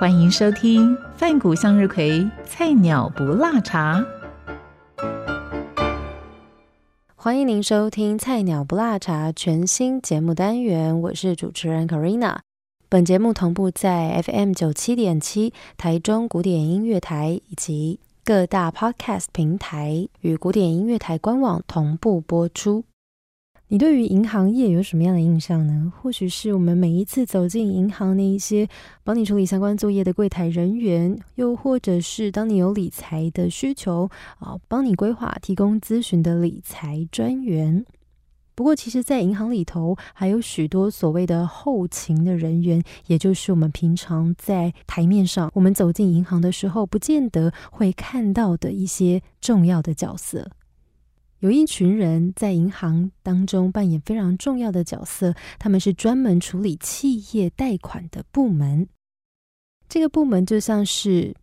欢迎收听饭谷向日葵菜鸟不辣茶。欢迎您收听《菜鸟不辣茶》全新节目单元，我是主持人 Karina。本节目同步在 FM 九七点七台中古典音乐台以及各大 Podcast 平台与古典音乐台官网同步播出。你对于银行业有什么样的印象呢？或许是我们每一次走进银行那一些帮你处理相关作业的柜台人员，又或者是当你有理财的需求啊，帮你规划、提供咨询的理财专员。不过，其实，在银行里头还有许多所谓的后勤的人员，也就是我们平常在台面上，我们走进银行的时候，不见得会看到的一些重要的角色。有一群人在银行当中扮演非常重要的角色，他们是专门处理企业贷款的部门。这个部门就像是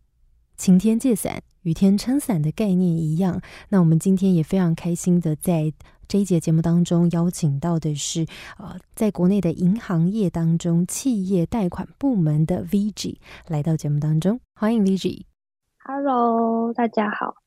晴天借伞、雨天撑伞的概念一样。那我们今天也非常开心的在这一节节目当中邀请到的是，呃，在国内的银行业当中企业贷款部门的 VG 来到节目当中，欢迎 VG。Hello，大家好。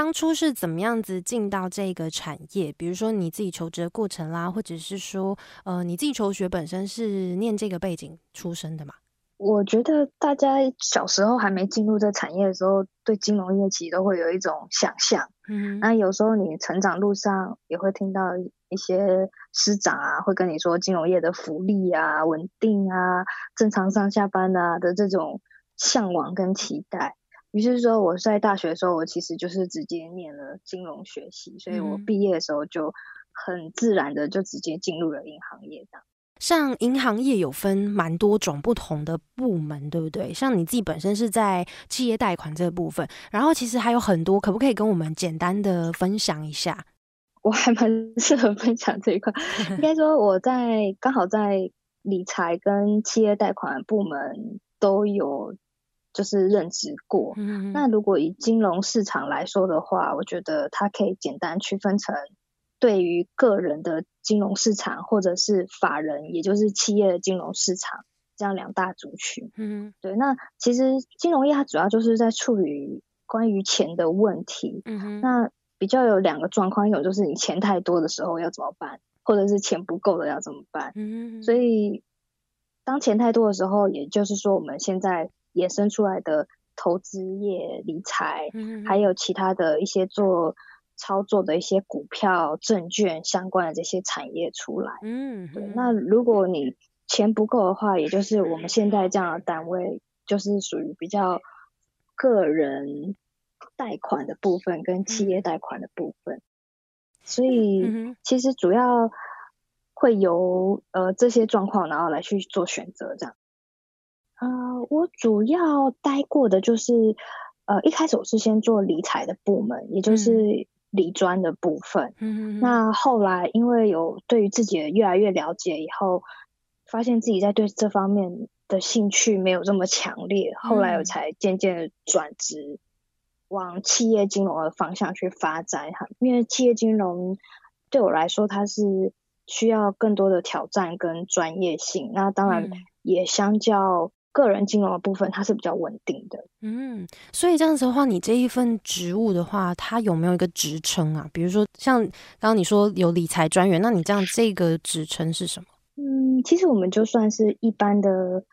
当初是怎么样子进到这个产业？比如说你自己求职的过程啦，或者是说，呃，你自己求学本身是念这个背景出身的嘛？我觉得大家小时候还没进入这产业的时候，对金融业其实都会有一种想象。嗯，那有时候你成长路上也会听到一些师长啊，会跟你说金融业的福利啊、稳定啊、正常上下班啊的这种向往跟期待。于是说，我在大学的时候，我其实就是直接念了金融学系，所以我毕业的时候就很自然的就直接进入了银行业。这样，像银行业有分蛮多种不同的部门，对不对？像你自己本身是在企业贷款这个部分，然后其实还有很多，可不可以跟我们简单的分享一下？我还蛮适合分享这一块，应该说我在刚好在理财跟企业贷款部门都有。就是任职过，那如果以金融市场来说的话，我觉得它可以简单区分成对于个人的金融市场，或者是法人，也就是企业的金融市场这样两大族群。嗯，对。那其实金融业它主要就是在处理关于钱的问题。嗯。那比较有两个状况，一种就是你钱太多的时候要怎么办，或者是钱不够的要怎么办。嗯所以当钱太多的时候，也就是说我们现在。衍生出来的投资业、理财，还有其他的一些做操作的一些股票、证券相关的这些产业出来。嗯，对。那如果你钱不够的话，也就是我们现在这样的单位，就是属于比较个人贷款的部分跟企业贷款的部分。所以其实主要会由呃这些状况，然后来去做选择这样。呃，我主要待过的就是，呃，一开始我是先做理财的部门，也就是理专的部分。嗯那后来因为有对于自己的越来越了解以后，发现自己在对这方面的兴趣没有这么强烈，后来我才渐渐的转职往企业金融的方向去发展。哈，因为企业金融对我来说，它是需要更多的挑战跟专业性。那当然也相较。个人金融的部分，它是比较稳定的。嗯，所以这样子的话，你这一份职务的话，它有没有一个职称啊？比如说，像刚刚你说有理财专员，那你这样这个职称是什么？嗯，其实我们就算是一般的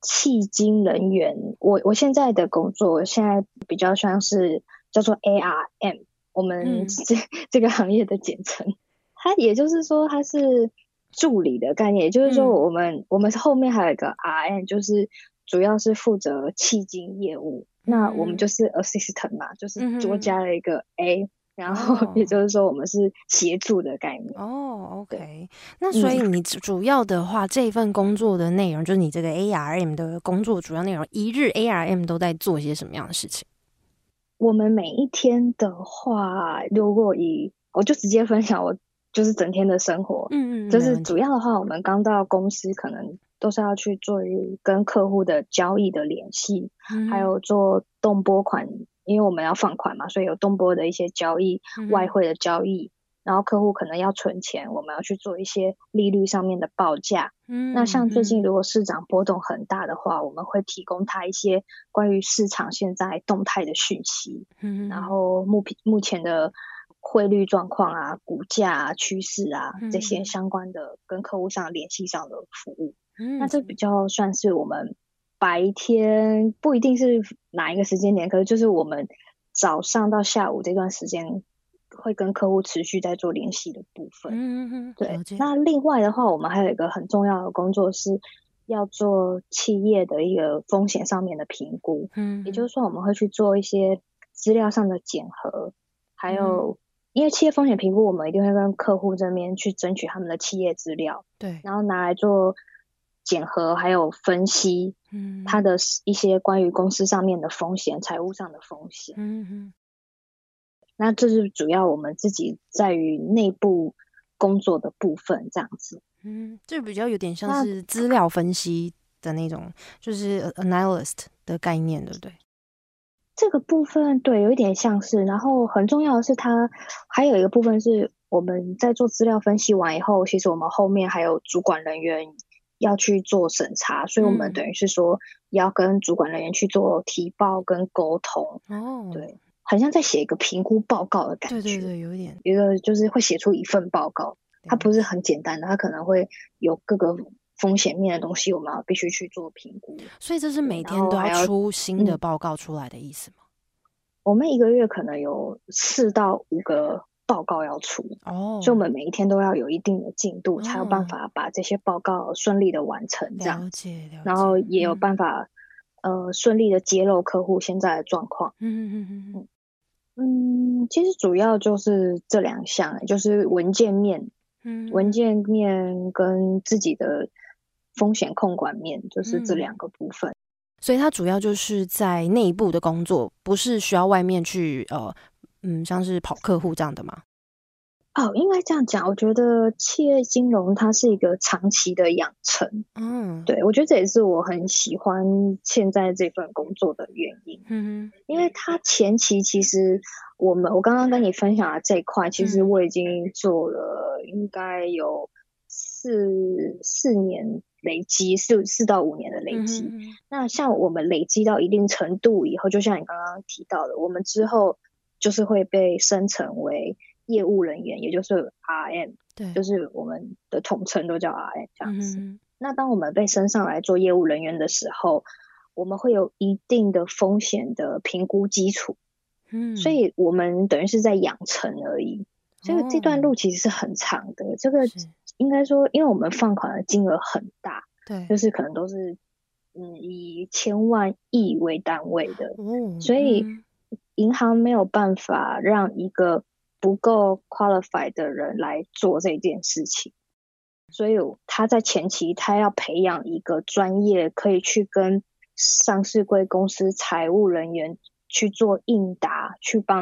契金人员。我我现在的工作，现在比较像是叫做 ARM，我们这 这个行业的简称。它也就是说，它是。助理的概念，也就是说，我们我们后面还有一个 RM，就是主要是负责迄金业务。那我们就是 assistant 嘛，就是多加了一个 A，然后 也就是说我们是协助的概念。哦，OK。那所以你主要的话，这份工作的内容就是你这个 ARM 的工作主要内容，一日 ARM 都在做些什么样的事情？我们每一天的话，如果以我就直接分享我就是整天的生活，嗯嗯，就是主要的话，我们刚到公司可能都是要去做跟客户的交易的联系，还有做动拨款，因为我们要放款嘛，所以有动拨的一些交易，外汇的交易。然后客户可能要存钱，我们要去做一些利率上面的报价。嗯，那像最近如果市场波动很大的话，我们会提供他一些关于市场现在动态的讯息。嗯，然后目目前的汇率状况啊、股价啊、趋势啊这些相关的跟客户上联系上的服务。嗯，那这比较算是我们白天不一定是哪一个时间点，可是就是我们早上到下午这段时间。会跟客户持续在做联系的部分，嗯嗯对。那另外的话，我们还有一个很重要的工作是要做企业的一个风险上面的评估，嗯，也就是说我们会去做一些资料上的检核，还有因为企业风险评估，我们一定会跟客户这边去争取他们的企业资料，对，然后拿来做检核，还有分析，嗯，它的一些关于公司上面的风险、财务上的风险，嗯嗯。那这是主要我们自己在于内部工作的部分，这样子。嗯，这比较有点像是资料分析的那种，就是 analyst 的概念，对不对？这个部分对，有一点像是。然后很重要的是，它还有一个部分是我们在做资料分析完以后，其实我们后面还有主管人员要去做审查，所以我们等于是说要跟主管人员去做提报跟沟通。哦，对。好像在写一个评估报告的感觉，对对对，有一点，一个就是会写出一份报告，它不是很简单的，它可能会有各个风险面的东西，我们要必须去做评估。所以这是每天都要出新的报告出来的意思吗？我们一个月可能有四到五个报告要出哦，所以我们每一天都要有一定的进度，才有办法把这些报告顺利的完成，这样，然后也有办法呃顺利的揭露客户现在的状况。嗯嗯嗯嗯。嗯，其实主要就是这两项，就是文件面，嗯，文件面跟自己的风险控管面，就是这两个部分。所以它主要就是在内部的工作，不是需要外面去呃，嗯，像是跑客户这样的吗？哦，应该这样讲。我觉得企业金融它是一个长期的养成。嗯，对，我觉得这也是我很喜欢现在这份工作的原因。嗯，因为它前期其实我们我刚刚跟你分享的这一块，其实我已经做了应该有四四年累积，四四到五年的累积。那像我们累积到一定程度以后，就像你刚刚提到的，我们之后就是会被升成为。业务人员，也就是 RM，对，就是我们的统称都叫 RM 这样子。那当我们被升上来做业务人员的时候，我们会有一定的风险的评估基础。嗯，所以我们等于是在养成而已。所以这段路其实是很长的。这个应该说，因为我们放款的金额很大，对，就是可能都是嗯以千万亿为单位的。哦，所以银行没有办法让一个不够 qualified 的人来做这件事情，所以他在前期他要培养一个专业，可以去跟上市贵公司财务人员去做应答，去帮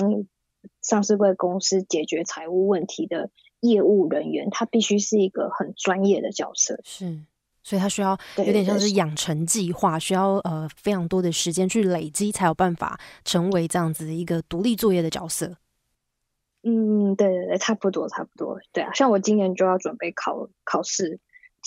上市贵公司解决财务问题的业务人员，他必须是一个很专业的角色。是，所以他需要有点像是养成计划，需要呃非常多的时间去累积，才有办法成为这样子一个独立作业的角色。嗯，对对对，差不多差不多，对啊，像我今年就要准备考考试，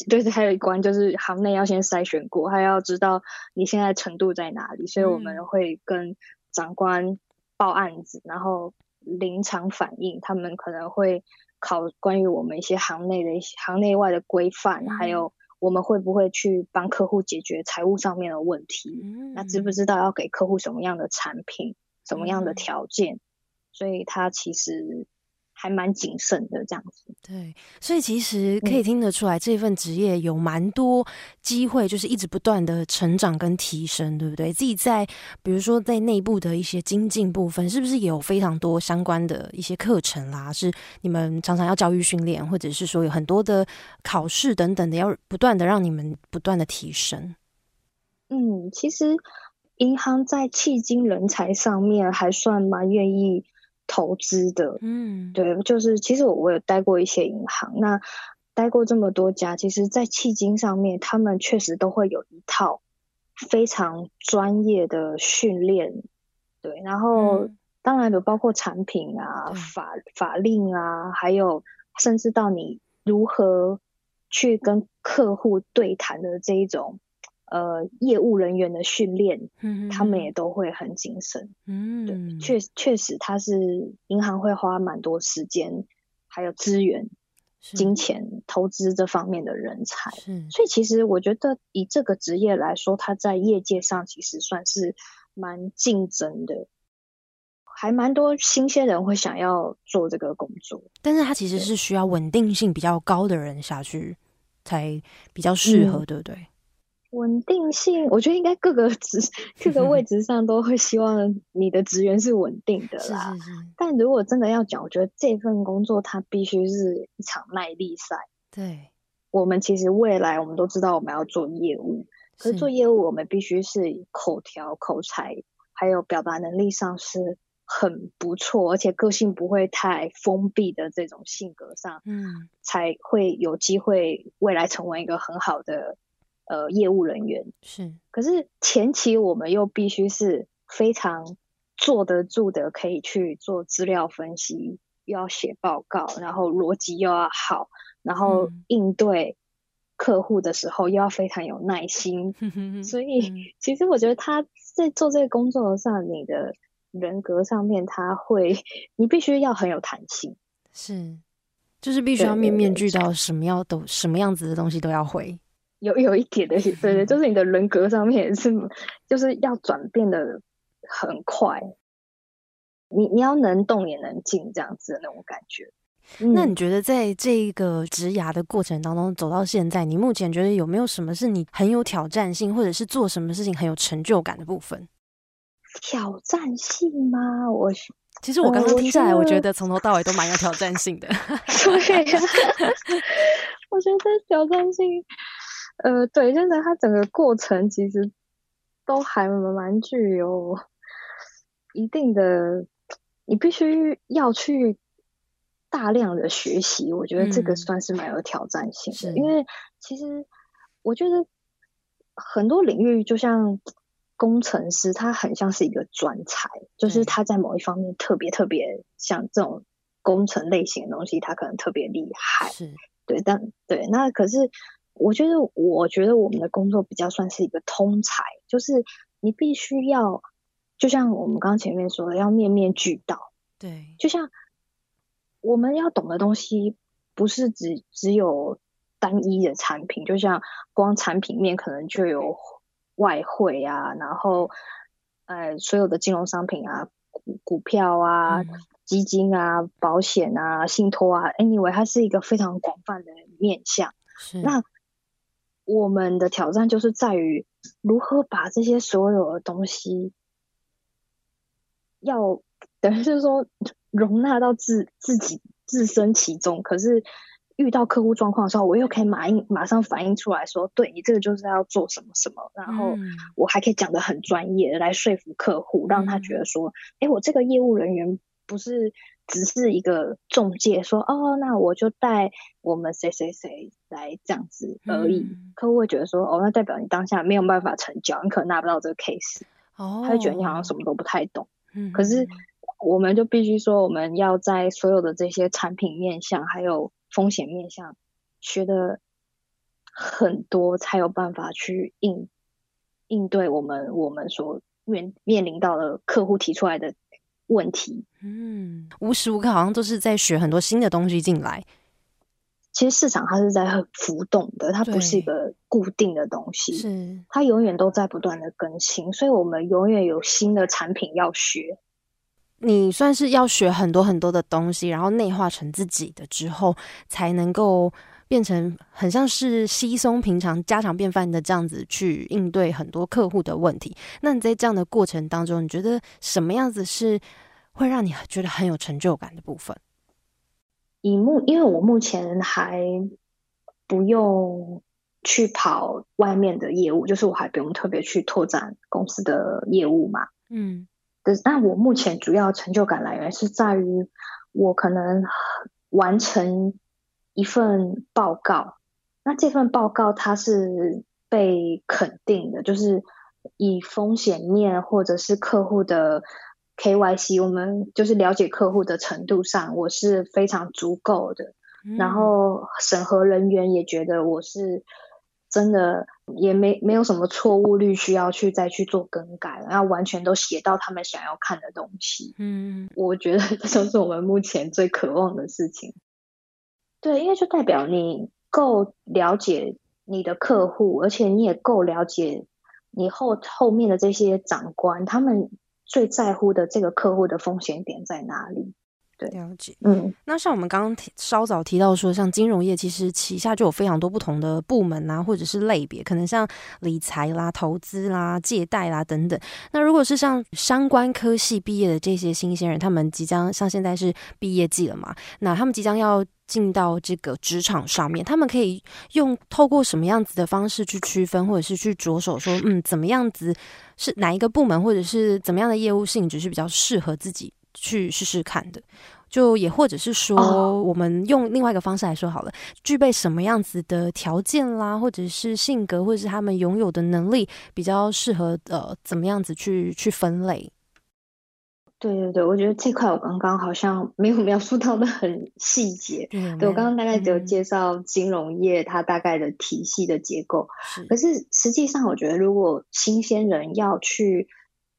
就是还有一关就是行内要先筛选过，还要知道你现在程度在哪里，所以我们会跟长官报案子，然后临场反应，他们可能会考关于我们一些行内的一些行内外的规范，还有我们会不会去帮客户解决财务上面的问题，那知不知道要给客户什么样的产品，什么样的条件？所以它其实还蛮谨慎的这样子，对，所以其实可以听得出来，这份职业有蛮多机会，就是一直不断的成长跟提升，对不对？自己在比如说在内部的一些精进部分，是不是也有非常多相关的一些课程啦？是你们常常要教育训练，或者是说有很多的考试等等的，要不断的让你们不断的提升。嗯，其实银行在迄今人才上面还算蛮愿意。投资的，嗯，对，就是其实我我有待过一些银行，那待过这么多家，其实，在迄今上面，他们确实都会有一套非常专业的训练，对，然后当然有包括产品啊、法法令啊，还有甚至到你如何去跟客户对谈的这一种。呃，业务人员的训练，他们也都会很谨慎。嗯，对，确确实，他是银行会花蛮多时间，还有资源、金钱投资这方面的人才。所以其实我觉得，以这个职业来说，他在业界上其实算是蛮竞争的，还蛮多新鲜人会想要做这个工作。但是，他其实是需要稳定性比较高的人下去才比较适合，对不对？稳定性，我觉得应该各个职各个位置上都会希望你的职员是稳定的啦。但如果真的要讲，我觉得这份工作它必须是一场耐力赛。对，我们其实未来我们都知道我们要做业务，可是做业务我们必须是口条、口才还有表达能力上是很不错，而且个性不会太封闭的这种性格上，嗯，才会有机会未来成为一个很好的。呃，业务人员。是，可是前期我们又必须是非常坐得住的，可以去做资料分析，又要写报告，然后逻辑又要好，然后应对客户的时候又要非常有耐心。所 以，其实我觉得他在做这个工作上，你的人格上面他会，你必须要很有弹性，是，就是必须要面面俱到，什么样都什么样子的东西都要会。有有一点的，对对，就是你的人格上面是，就是要转变的很快。你你要能动也能静，这样子的那种感觉。那你觉得在这个植牙的过程当中走到现在，你目前觉得有没有什么是你很有挑战性，或者是做什么事情很有成就感的部分？挑战性吗？我其实我刚刚听下来，我觉得从头到尾都蛮有挑战性的。对 我觉得挑战性。呃，对，真的，它整个过程其实都还蛮具有一定的，你必须要去大量的学习，我觉得这个算是蛮有挑战性的。因为其实我觉得很多领域，就像工程师，他很像是一个专才，就是他在某一方面特别特别，像这种工程类型的东西，他可能特别厉害。是，对，但对，那可是。我觉得，我觉得我们的工作比较算是一个通才，就是你必须要，就像我们刚刚前面说的，要面面俱到。对，就像我们要懂的东西，不是只只有单一的产品，就像光产品面可能就有外汇啊，然后呃所有的金融商品啊，股股票啊，基金啊，保险啊，信托啊，anyway，它是一个非常广泛的面向。是那。我们的挑战就是在于如何把这些所有的东西，要等于是说容纳到自自己自身其中。可是遇到客户状况的时候，我又可以马应马上反映出来说，对你这个就是要做什么什么，然后我还可以讲的很专业，来说服客户，让他觉得说，哎，我这个业务人员不是。只是一个中介说哦，那我就带我们谁谁谁来这样子而已。客户会觉得说哦，那代表你当下没有办法成交，你可能拿不到这个 case。哦，他会觉得你好像什么都不太懂。嗯，可是我们就必须说，我们要在所有的这些产品面向还有风险面向学的很多，才有办法去应应对我们我们所面面临到的客户提出来的。问题，嗯，无时无刻好像都是在学很多新的东西进来。其实市场它是在很浮动的，它不是一个固定的东西，是它永远都在不断的更新，所以我们永远有新的产品要学。你算是要学很多很多的东西，然后内化成自己的之后，才能够变成很像是稀松平常、家常便饭的这样子去应对很多客户的问题。那你在这样的过程当中，你觉得什么样子是会让你觉得很有成就感的部分？以目，因为我目前还不用去跑外面的业务，就是我还不用特别去拓展公司的业务嘛。嗯。但我目前主要成就感来源是在于我可能完成一份报告，那这份报告它是被肯定的，就是以风险面或者是客户的 KYC，我们就是了解客户的程度上，我是非常足够的，然后审核人员也觉得我是。真的也没没有什么错误率需要去再去做更改，然后完全都写到他们想要看的东西。嗯，我觉得这就是我们目前最渴望的事情。对，因为就代表你够了解你的客户，而且你也够了解你后后面的这些长官，他们最在乎的这个客户的风险点在哪里。对，了解。嗯，那像我们刚刚提稍早提到说，像金融业其实旗下就有非常多不同的部门啊，或者是类别，可能像理财啦、投资啦、借贷啦等等。那如果是像相关科系毕业的这些新鲜人，他们即将像现在是毕业季了嘛？那他们即将要进到这个职场上面，他们可以用透过什么样子的方式去区分，或者是去着手说，嗯，怎么样子是哪一个部门，或者是怎么样的业务性质是比较适合自己？去试试看的，就也或者是说，我们用另外一个方式来说好了，具备什么样子的条件啦，或者是性格，或者是他们拥有的能力，比较适合呃，怎么样子去去分类？对对对，我觉得这块我刚刚好像没有描述到的很细节。对我刚刚大概只有介绍金融业它大概的体系的结构，可是实际上我觉得，如果新鲜人要去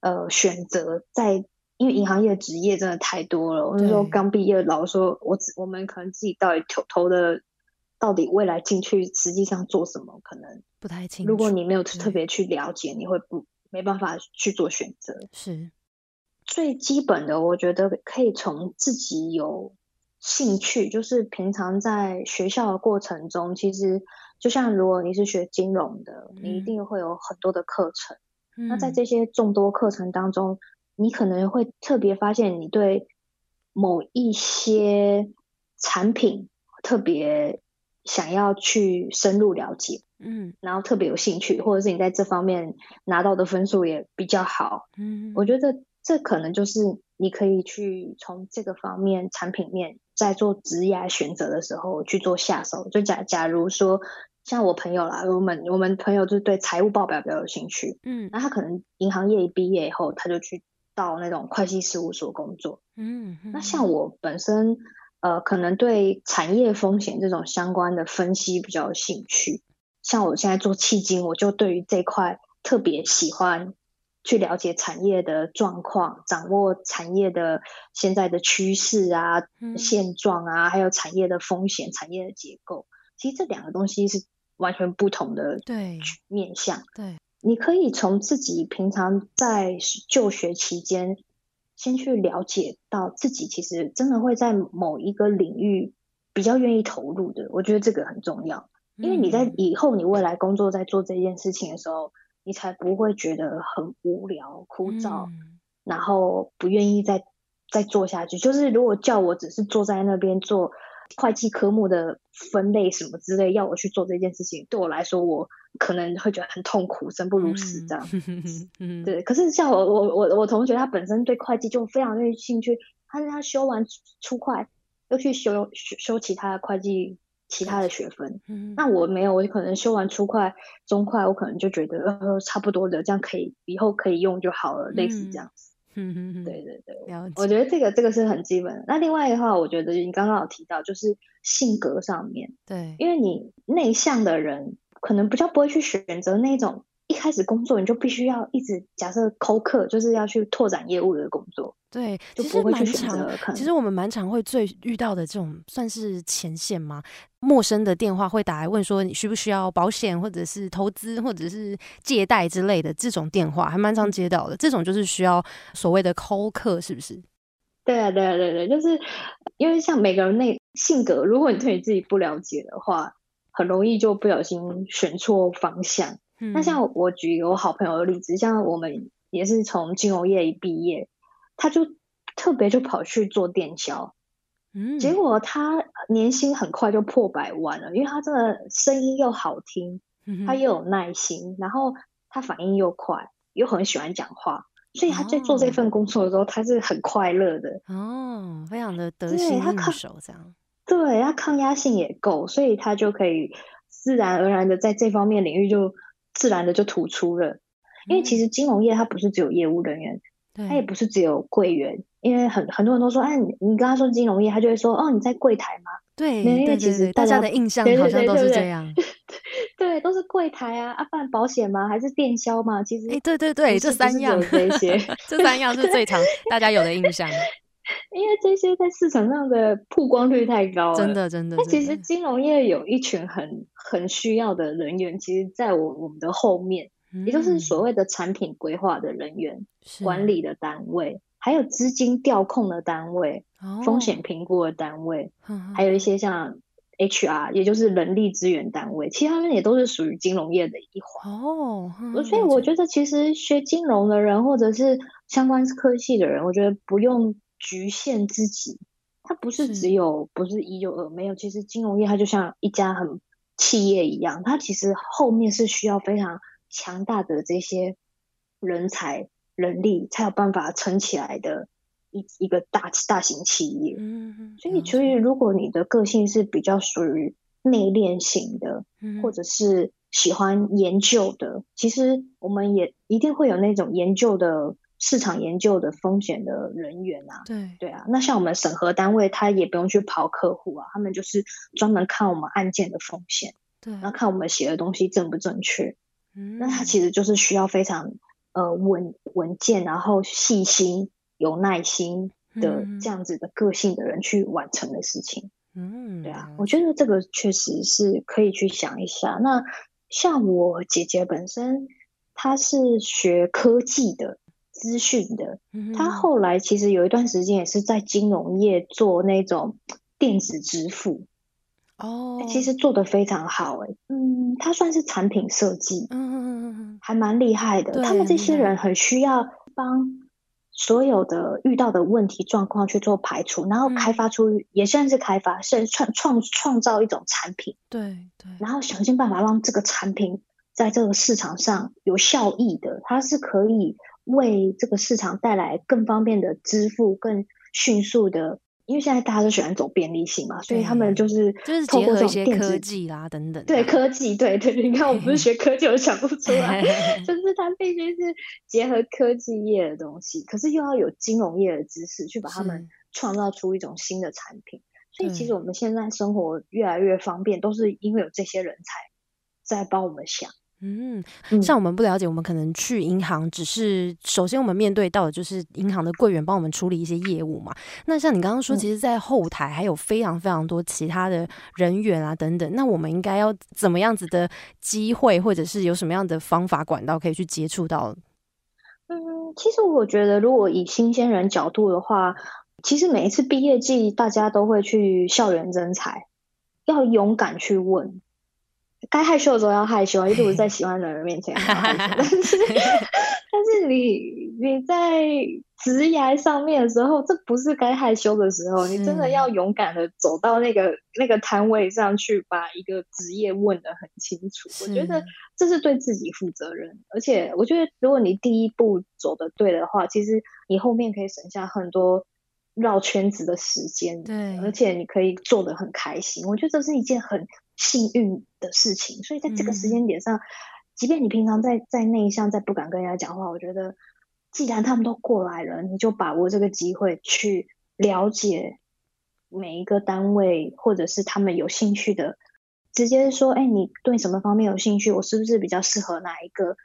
呃选择在因为银行业职业真的太多了，我那时候刚毕业，老说我我们可能自己到底投投的，到底未来进去实际上做什么，可能不太清。楚。如果你没有特别去了解，你会不没办法去做选择。是最基本的，我觉得可以从自己有兴趣，就是平常在学校的过程中，其实就像如果你是学金融的，你一定会有很多的课程。那在这些众多课程当中，你可能会特别发现，你对某一些产品特别想要去深入了解，嗯，然后特别有兴趣，或者是你在这方面拿到的分数也比较好，嗯，我觉得这可能就是你可以去从这个方面产品面在做职业选择的时候去做下手。就假假如说像我朋友啦，我们我们朋友就对财务报表比较有兴趣，嗯，那他可能银行业一毕业以后，他就去。到那种会计事务所工作，嗯，那像我本身，呃，可能对产业风险这种相关的分析比较有兴趣。像我现在做迄金，我就对于这块特别喜欢去了解产业的状况，掌握产业的现在的趋势啊、现状啊，还有产业的风险、产业的结构。其实这两个东西是完全不同的对面向，对。你可以从自己平常在就学期间，先去了解到自己其实真的会在某一个领域比较愿意投入的。我觉得这个很重要，因为你在以后你未来工作在做这件事情的时候，你才不会觉得很无聊、枯燥，然后不愿意再再做下去。就是如果叫我只是坐在那边做。会计科目的分类什么之类，要我去做这件事情，对我来说，我可能会觉得很痛苦，生不如死这样。对，可是像我我我我同学，他本身对会计就非常有兴趣，他他修完初会，又去修修修其他的会计其他的学分。那我没有，我可能修完初快、中快，我可能就觉得呃差不多的，这样可以以后可以用就好了，类似这样子。嗯嗯嗯，对对对，我觉得这个这个是很基本。那另外的话，我觉得你刚刚有提到，就是性格上面，对，因为你内向的人可能比较不会去选择那种一开始工作你就必须要一直假设抠客，就是要去拓展业务的工作。对，就不会去选择。其实我们蛮常会最遇到的这种算是前线吗？陌生的电话会打来问说你需不需要保险，或者是投资，或者是借贷之类的这种电话，还蛮常接到的。这种就是需要所谓的抠客，是不是？对啊，对啊，对对，就是因为像每个人那性格，如果你对你自己不了解的话，很容易就不小心选错方向。那像我举一个我好朋友的例子，像我们也是从金融业一毕业，他就特别就跑去做电销，嗯，结果他年薪很快就破百万了，因为他真的声音又好听，他又有耐心，然后他反应又快，又很喜欢讲话。所以他在做这份工作的时候，他是很快乐的哦，非常的得心应手这样。对，他抗压性也够，所以他就可以自然而然的在这方面领域就自然的就突出了。因为其实金融业它不是只有业务人员，它也不是只有柜员。因为很很多人都说，哎，你你跟他说金融业，他就会说，哦，你在柜台吗？对，因为其实大家的印象好像都是这样。对，都是柜台啊，啊，办保险吗？还是电销吗？其实，哎，对对对，这三样，这些，这三样是最常大家有的印象。因为这些在市场上的曝光率太高了，真的真的。那其实金融业有一群很很需要的人员，其实在我我们的后面，也就是所谓的产品规划的人员、管理的单位，还有资金调控的单位、风险评估的单位，还有一些像。HR 也就是人力资源单位，其实他们也都是属于金融业的一环哦。所以我觉得，其实学金融的人或者是相关科系的人，我觉得不用局限自己。它不是只有不是一就二，没有。其实金融业它就像一家很企业一样，它其实后面是需要非常强大的这些人才、人力才有办法撑起来的。一一个大大型企业，嗯，所以所以如果你的个性是比较属于内敛型的，或者是喜欢研究的，其实我们也一定会有那种研究的市场研究的风险的人员啊，对对啊，那像我们审核单位，他也不用去跑客户啊，他们就是专门看我们案件的风险，对，然后看我们写的东西正不正确，嗯，那他其实就是需要非常呃稳稳健，然后细心。有耐心的这样子的个性的人去完成的事情，嗯，对啊，我觉得这个确实是可以去想一下。那像我姐姐本身，她是学科技的、资讯的，他后来其实有一段时间也是在金融业做那种电子支付，哦，其实做的非常好，哎，嗯，他算是产品设计，嗯嗯嗯嗯，还蛮厉害的。他们这些人很需要帮。所有的遇到的问题状况去做排除，然后开发出也算是开发，是创创创造一种产品。对对。然后想尽办法让这个产品在这个市场上有效益的，它是可以为这个市场带来更方便的支付、更迅速的。因为现在大家都喜欢走便利性嘛，所以他们就是就是结合一些科技啦等等。对科技，对对，你看我不是学科技，我想不出来，就是它必须是结合科技业的东西，可是又要有金融业的知识去把他们创造出一种新的产品。所以其实我们现在生活越来越方便，都是因为有这些人才在帮我们想。嗯，像我们不了解，我们可能去银行，只是首先我们面对到的就是银行的柜员帮我们处理一些业务嘛。那像你刚刚说，其实，在后台还有非常非常多其他的人员啊等等。那我们应该要怎么样子的机会，或者是有什么样的方法管道可以去接触到？嗯，其实我觉得，如果以新鲜人角度的话，其实每一次毕业季，大家都会去校园征才，要勇敢去问。该害羞的时候要害羞，一直在 喜欢的人面前害羞。但是，但是你你在职涯上面的时候，这不是该害羞的时候。你真的要勇敢的走到那个那个摊位上去，把一个职业问的很清楚。我觉得这是对自己负责任。而且，我觉得如果你第一步走的对的话，其实你后面可以省下很多绕圈子的时间。对，而且你可以做的很开心。我觉得这是一件很。幸运的事情，所以在这个时间点上，即便你平常在在内向，在不敢跟人家讲话，我觉得既然他们都过来了，你就把握这个机会去了解每一个单位，或者是他们有兴趣的，直接说，哎，你对什么方面有兴趣？我是不是比较适合哪一个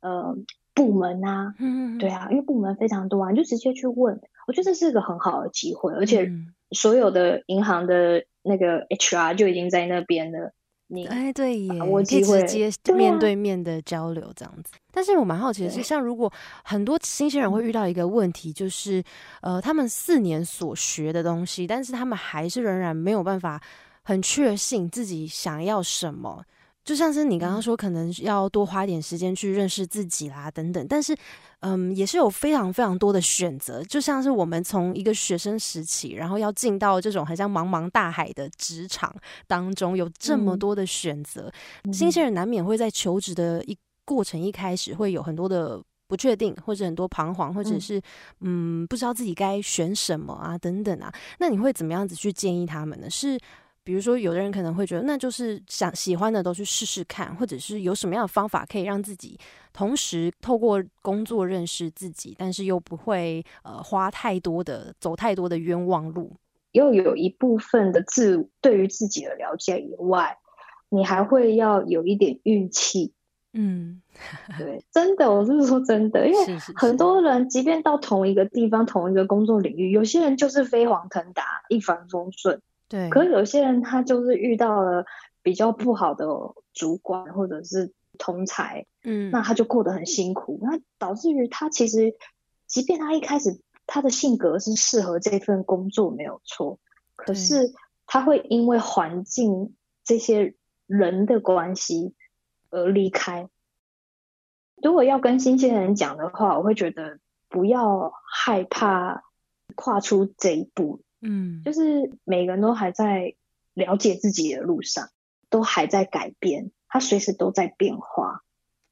呃部门啊？嗯，对啊，因为部门非常多啊，你就直接去问，我觉得这是一个很好的机会，而且所有的银行的。那个 HR 就已经在那边了，你哎，对耶，可以直接面对面的交流这样子。但是我蛮好奇的是，像如果很多新鲜人会遇到一个问题，就是呃，他们四年所学的东西，但是他们还是仍然没有办法很确信自己想要什么。就像是你刚刚说，可能要多花一点时间去认识自己啦，等等。但是，嗯，也是有非常非常多的选择。就像是我们从一个学生时期，然后要进到这种很像茫茫大海的职场当中，有这么多的选择，新鲜人难免会在求职的一过程一开始会有很多的不确定，或者很多彷徨，或者是嗯，不知道自己该选什么啊，等等啊。那你会怎么样子去建议他们呢？是？比如说，有的人可能会觉得，那就是想喜欢的都去试试看，或者是有什么样的方法可以让自己同时透过工作认识自己，但是又不会呃花太多的走太多的冤枉路。又有一部分的自对于自己的了解以外，你还会要有一点运气。嗯，对，真的，我是说真的，因为很多人即便到同一个地方、同一个工作领域，有些人就是飞黄腾达、一帆风顺。对，可是有些人他就是遇到了比较不好的主管或者是同才，嗯，那他就过得很辛苦，那导致于他其实，即便他一开始他的性格是适合这份工作没有错，可是他会因为环境这些人的关系而离开。如果要跟新鲜人讲的话，我会觉得不要害怕跨出这一步。嗯，就是每个人都还在了解自己的路上，都还在改变，他随时都在变化，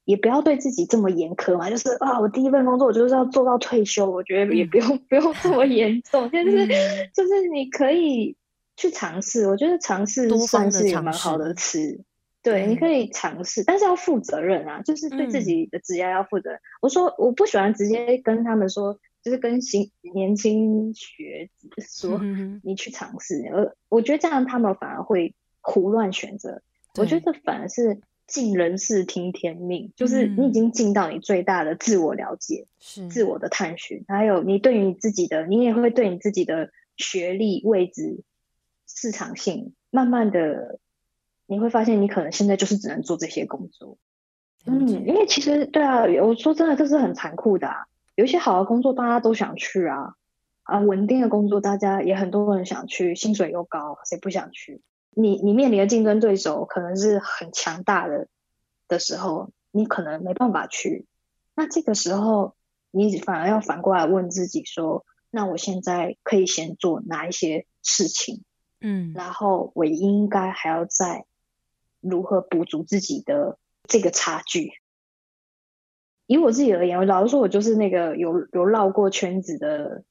也不要对自己这么严苛嘛。就是啊，我第一份工作我就是要做到退休，我觉得也不用不用这么严重，就是就是你可以去尝试，我觉得尝试算是蛮好的词。对，你可以尝试，但是要负责任啊，就是对自己的职业要负责。我说我不喜欢直接跟他们说。就是跟新年轻学子说，你去尝试，而我觉得这样他们反而会胡乱选择。我觉得反而是尽人事听天命，就是你已经尽到你最大的自我了解，是自我的探寻，还有你对于你自己的，你也会对你自己的学历、位置、市场性，慢慢的你会发现，你可能现在就是只能做这些工作。嗯，因为其实对啊，我说真的，这是很残酷的。有一些好的工作，大家都想去啊，啊，稳定的工作，大家也很多人想去，薪水又高，谁不想去？你你面临的竞争对手可能是很强大的的时候，你可能没办法去。那这个时候，你反而要反过来问自己说：那我现在可以先做哪一些事情？嗯，然后我应该还要再如何补足自己的这个差距？以我自己而言，我老实说，我就是那个有有绕过圈子的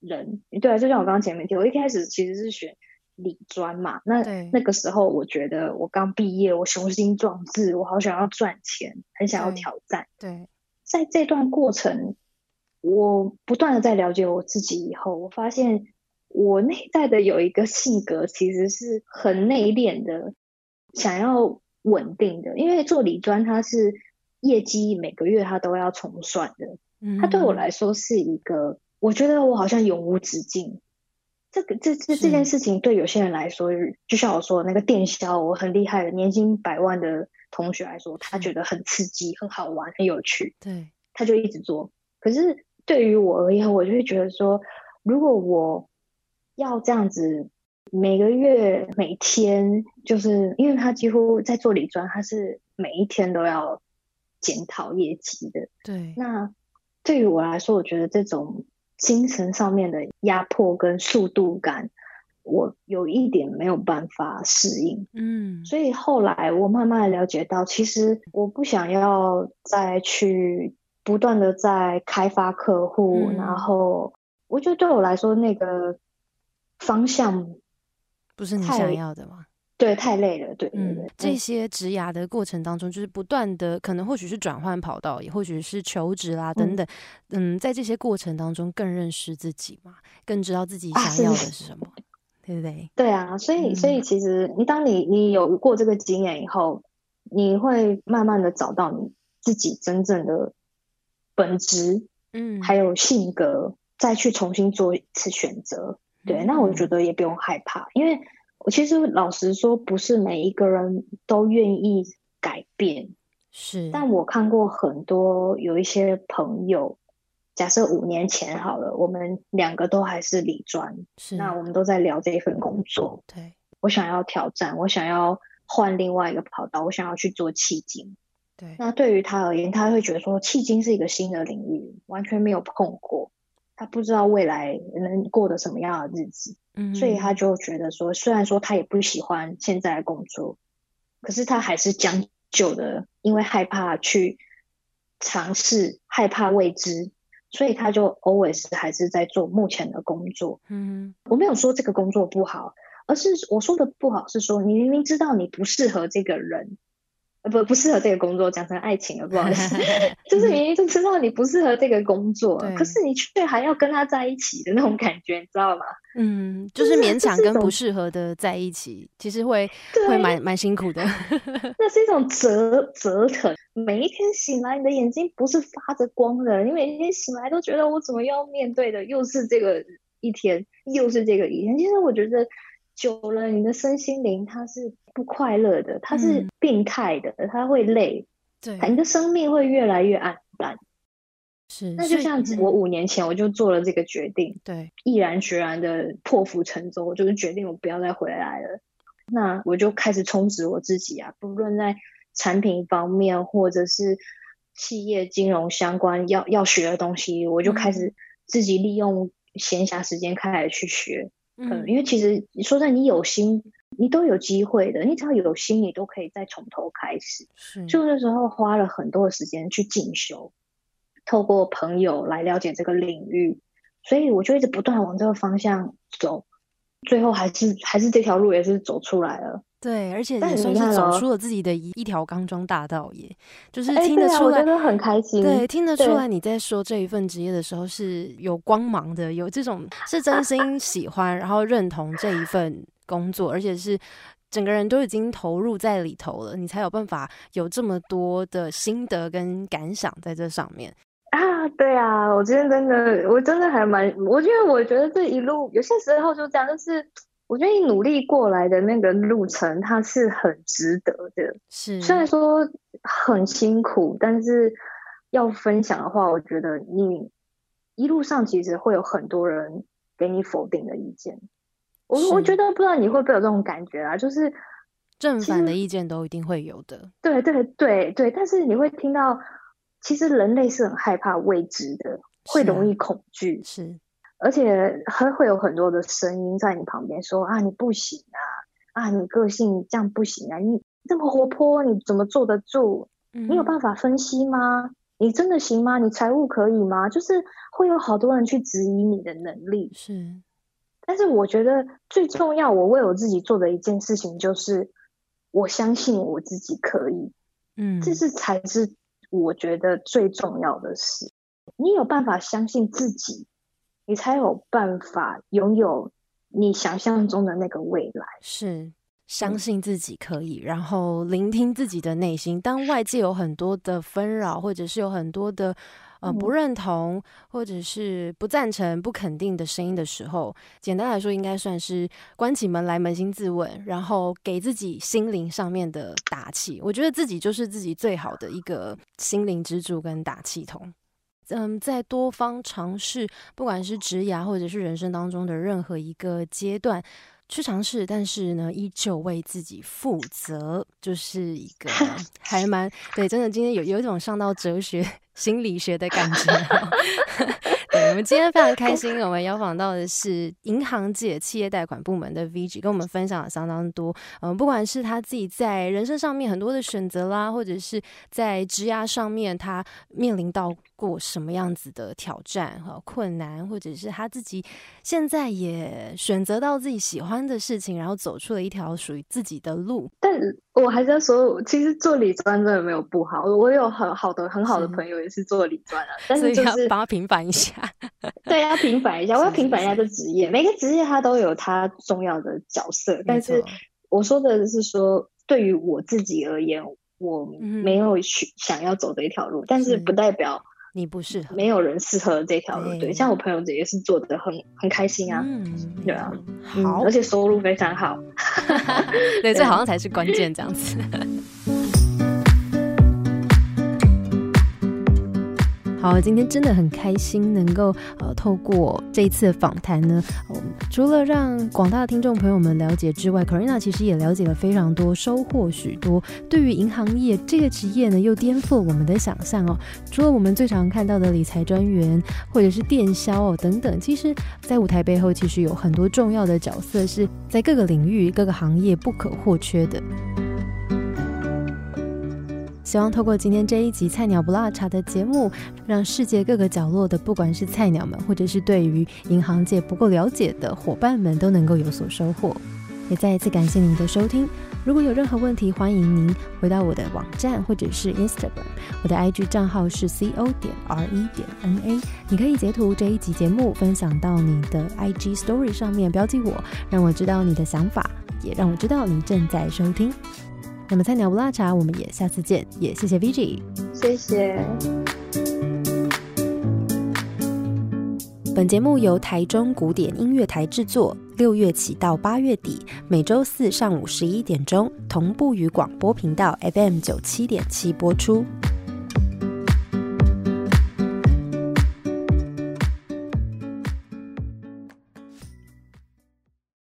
人。对啊，就像我刚刚前面提，我一开始其实是选理专嘛。那那个时候，我觉得我刚毕业，我雄心壮志，我好想要赚钱，很想要挑战。对，在这段过程，我不断的在了解我自己以后，我发现我内在的有一个性格其实是很内敛的，想要稳定的。因为做理专，它是。业绩每个月他都要重算的，他对我来说是一个，我觉得我好像永无止境。这个这这这件事情对有些人来说，就像我说那个电销，我很厉害的年薪百万的同学来说，他觉得很刺激、很好玩、很有趣，对，他就一直做。可是对于我而言，我就会觉得说，如果我要这样子每个月每天，就是因为他几乎在做理专，他是每一天都要。检讨业绩的，对。那对于我来说，我觉得这种精神上面的压迫跟速度感，我有一点没有办法适应。嗯。所以后来我慢慢了解到，其实我不想要再去不断的在开发客户，然后我觉得对我来说，那个方向不是你想要的吗？对，太累了。对，嗯，这些职涯的过程当中，就是不断的，可能或许是转换跑道，也或许是求职啦等等。嗯，在这些过程当中，更认识自己嘛，更知道自己想要的是什么，对不对？对啊，所以，所以其实你当你你有过这个经验以后，你会慢慢的找到你自己真正的本质，嗯，还有性格，再去重新做一次选择。对，那我觉得也不用害怕，因为。我其实老实说，不是每一个人都愿意改变。是，但我看过很多有一些朋友，假设五年前好了，我们两个都还是理专，是，那我们都在聊这一份工作。对，我想要挑战，我想要换另外一个跑道，我想要去做迄今。对，那对于他而言，他会觉得说，迄今是一个新的领域，完全没有碰过，他不知道未来能过得什么样的日子。嗯，所以他就觉得说，虽然说他也不喜欢现在的工作，可是他还是将。就的，因为害怕去尝试，害怕未知，所以他就 always 还是在做目前的工作。嗯，我没有说这个工作不好，而是我说的不好是说，你明明知道你不适合这个人。呃不不适合这个工作，讲成爱情了，不好意思，就是明明就知道你不适合这个工作，可是你却还要跟他在一起的那种感觉，你知道吗？嗯，就是勉强跟不适合的在一起，其实会会蛮蛮辛苦的。那是一种折折腾，每一天醒来，你的眼睛不是发着光的，你每天醒来都觉得我怎么要面对的又是这个一天，又是这个一天。其实我觉得。久了，你的身心灵它是不快乐的，它是病态的，它会累，对，你的生命会越来越暗淡。是，那就像我五年前我就做了这个决定，对，毅然决然的破釜沉舟，我就是决定我不要再回来了。那我就开始充实我自己啊，不论在产品方面或者是企业金融相关要要学的东西，我就开始自己利用闲暇时间开始去学。嗯，因为其实说在你有心，你都有机会的。你只要有心，你都可以再从头开始。是，就那时候花了很多的时间去进修，透过朋友来了解这个领域，所以我就一直不断往这个方向走，最后还是还是这条路也是走出来了。对，而且也算是走出了自己的一一条钢桩大道，耶，就是听得出来，我觉得很开心。对，听得出来你在说这一份职业的时候是有光芒的，有这种是真心喜欢，然后认同这一份工作，而且是整个人都已经投入在里头了，你才有办法有这么多的心得跟感想在这上面啊。对啊，我今天真的，我真的还蛮，我觉得我觉得这一路有些时候就这样，就是。我觉得你努力过来的那个路程，它是很值得的。是，虽然说很辛苦，但是要分享的话，我觉得你一路上其实会有很多人给你否定的意见。我我觉得不知道你会不会有这种感觉啊？就是正反的意见都一定会有的。对对对对，但是你会听到，其实人类是很害怕未知的，会容易恐惧。是。而且还会有很多的声音在你旁边说啊，你不行啊，啊，你个性这样不行啊，你这么活泼，你怎么坐得住？你有办法分析吗？你真的行吗？你财务可以吗？就是会有好多人去质疑你的能力。是，但是我觉得最重要，我为我自己做的一件事情就是，我相信我自己可以。嗯，这是才是我觉得最重要的是。你有办法相信自己。你才有办法拥有你想象中的那个未来。是相信自己可以，然后聆听自己的内心。当外界有很多的纷扰，或者是有很多的呃不认同，或者是不赞成、不肯定的声音的时候，简单来说，应该算是关起门来扪心自问，然后给自己心灵上面的打气。我觉得自己就是自己最好的一个心灵支柱跟打气筒。嗯，在多方尝试，不管是职涯或者是人生当中的任何一个阶段去尝试，但是呢，依旧为自己负责，就是一个 还蛮对。真的，今天有有一种上到哲学、心理学的感觉。对，我们今天非常开心，我们邀访到的是银行界企业贷款部门的 VG，跟我们分享了相当多。嗯，不管是他自己在人生上面很多的选择啦，或者是在职涯上面他面临到。过什么样子的挑战和困难，或者是他自己现在也选择到自己喜欢的事情，然后走出了一条属于自己的路。但我还是要说，其实做理专真的没有不好。我有很好的很好的朋友也是做理专啊，但是就是帮他平反一下。对，要平反一下，我要平反一下这职业。每个职业它都有它重要的角色，但是我说的是说，对于我自己而言，我没有去想要走的一条路，但是不代表。你不适合，没有人适合这条路。对，像我朋友也是做的很很开心啊，对啊，好，而且收入非常好。对，这好像 才是关键，这样子。好，今天真的很开心，能够呃透过这一次访谈呢，除了让广大的听众朋友们了解之外，Corina 其实也了解了非常多，收获许多。对于银行业这个职业呢，又颠覆了我们的想象哦。除了我们最常看到的理财专员或者是电销哦等等，其实在舞台背后，其实有很多重要的角色是在各个领域、各个行业不可或缺的。希望透过今天这一集《菜鸟不落茶》的节目，让世界各个角落的，不管是菜鸟们，或者是对于银行界不够了解的伙伴们，都能够有所收获。也再一次感谢您的收听。如果有任何问题，欢迎您回到我的网站或者是 Instagram，我的 IG 账号是 co 点 r e 点 n a。你可以截图这一集节目，分享到你的 IG Story 上面，标记我，让我知道你的想法，也让我知道你正在收听。那么菜鸟不拉茶，我们也下次见，也谢谢 VG，谢谢。本节目由台中古典音乐台制作，六月起到八月底，每周四上午十一点钟同步于广播频道 FM 九七点七播出。